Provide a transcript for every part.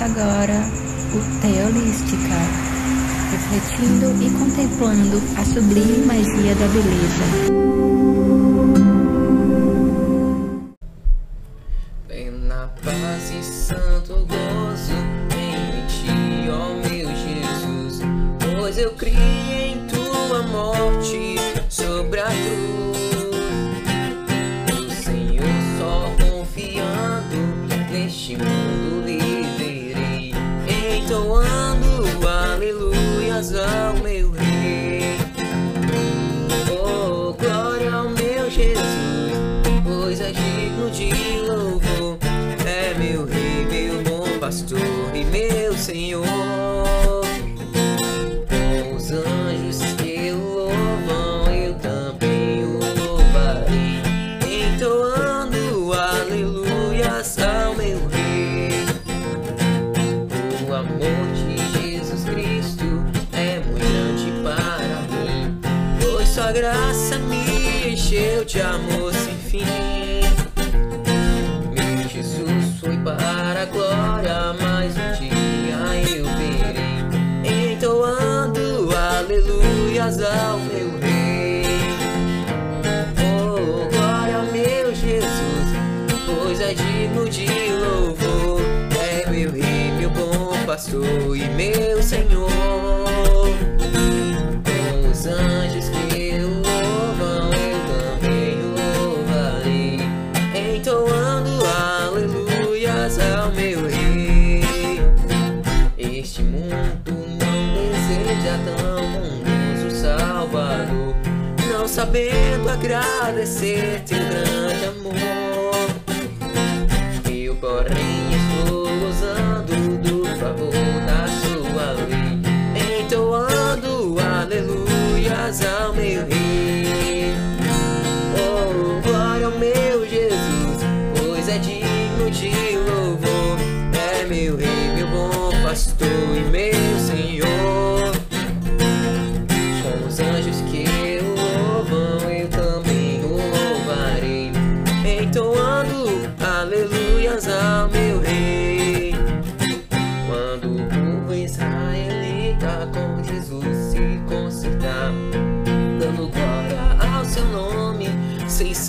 Agora o Teolística, refletindo e contemplando a sublime magia da beleza. Senhor. Os anjos que o louvam, eu também o louvarei, entoando aleluias ao meu rei. O amor de Jesus Cristo é muito grande para mim, pois sua graça me encheu de amor sem fim. Ao meu rei. Oh, glória meu Jesus, pois é digno de louvor. É meu rei, meu bom pastor e meu Senhor. Com os anjos que sabendo agradecer teu grande amor.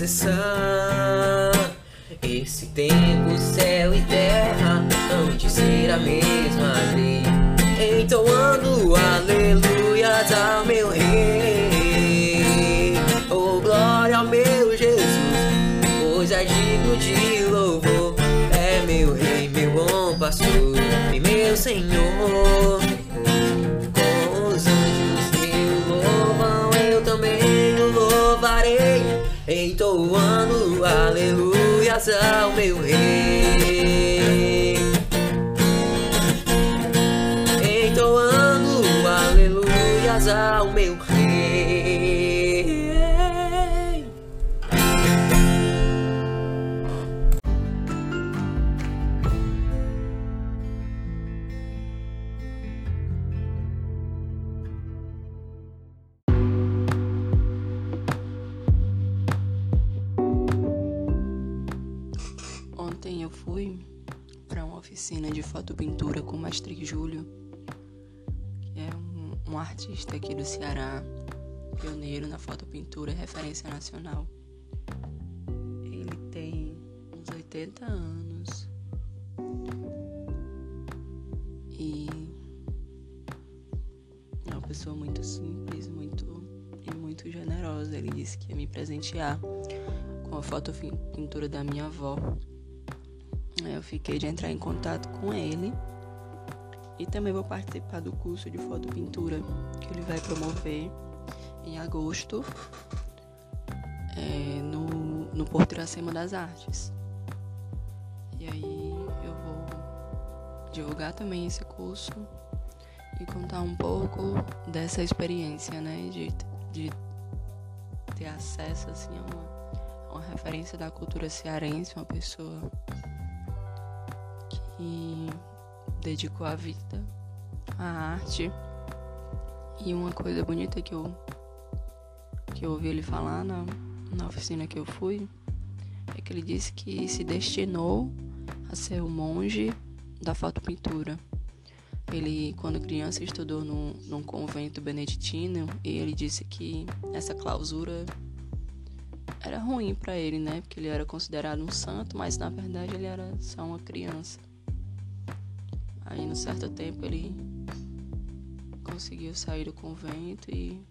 Esse tempo, céu e terra hão de ser a mesma lei, entoando aleluias ao meu rei. Oh, glória ao meu Jesus, pois é digno de louvor. É meu rei, meu bom pastor e meu Senhor. Aleluias ao meu rei. Ontem eu fui para uma oficina de fotopintura com o mestre Júlio, que é um, um artista aqui do Ceará, pioneiro na fotopintura e referência nacional. Ele tem uns 80 anos e é uma pessoa muito simples, muito e muito generosa. Ele disse que ia me presentear com a fotopintura da minha avó. Eu fiquei de entrar em contato com ele e também vou participar do curso de fotopintura que ele vai promover em agosto é, no, no Porto Iracema das Artes. E aí eu vou divulgar também esse curso e contar um pouco dessa experiência, né? De, de ter acesso assim, a uma, a uma referência da cultura cearense, uma pessoa que dedicou a vida à arte. E uma coisa bonita que eu que eu ouvi ele falar na, na oficina que eu fui é que ele disse que se destinou a ser o monge da fotopintura. Ele, quando criança, estudou num, num convento beneditino e ele disse que essa clausura era ruim para ele, né? Porque ele era considerado um santo, mas na verdade ele era só uma criança. Aí, no certo tempo, ele conseguiu sair do convento e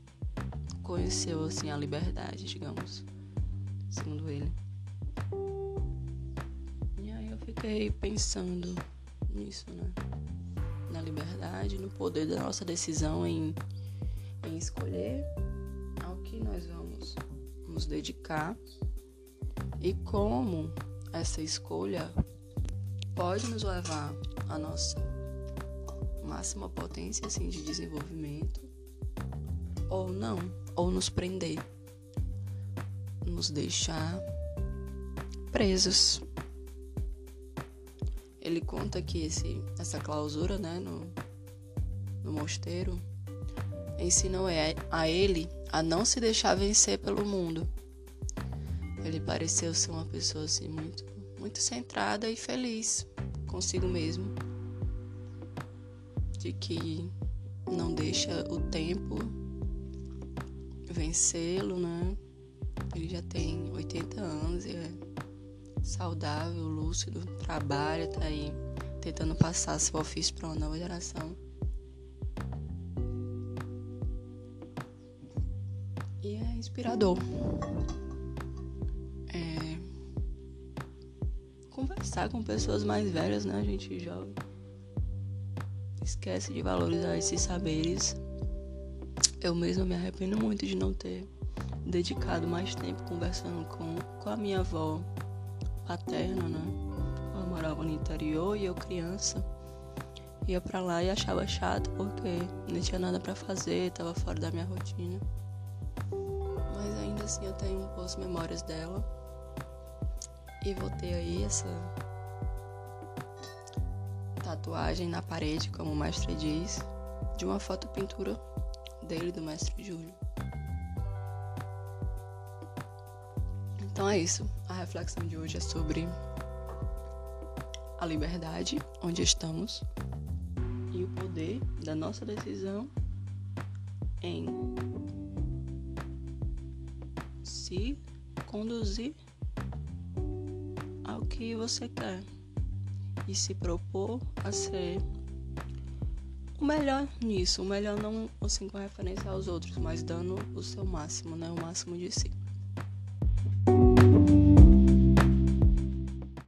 conheceu assim a liberdade, digamos, segundo ele. E aí eu fiquei pensando nisso, né? Na liberdade, no poder da nossa decisão em, em escolher ao que nós vamos nos dedicar e como essa escolha pode nos levar à nossa máxima potência assim, de desenvolvimento ou não, ou nos prender, nos deixar presos. Ele conta que esse, essa clausura né, no, no mosteiro ensinou a ele a não se deixar vencer pelo mundo. Ele pareceu ser uma pessoa assim muito, muito centrada e feliz consigo mesmo de que não deixa o tempo vencê-lo, né? Ele já tem 80 anos e é saudável, lúcido, trabalha, tá aí tentando passar seu ofício para uma nova geração. E é inspirador. Conversar com pessoas mais velhas, né? A gente jovem esquece de valorizar esses saberes. Eu mesma me arrependo muito de não ter dedicado mais tempo conversando com, com a minha avó paterna, né? Ela morava no interior e eu criança ia para lá e achava chato porque não tinha nada para fazer, tava fora da minha rotina. Mas ainda assim eu tenho boas memórias dela. E vou ter aí essa tatuagem na parede, como o mestre diz, de uma foto-pintura dele, do mestre Júlio. Então é isso. A reflexão de hoje é sobre a liberdade, onde estamos, e o poder da nossa decisão em se conduzir ao que você quer e se propor a ser o melhor nisso, o melhor não assim com referência aos outros, mas dando o seu máximo, né, o máximo de si.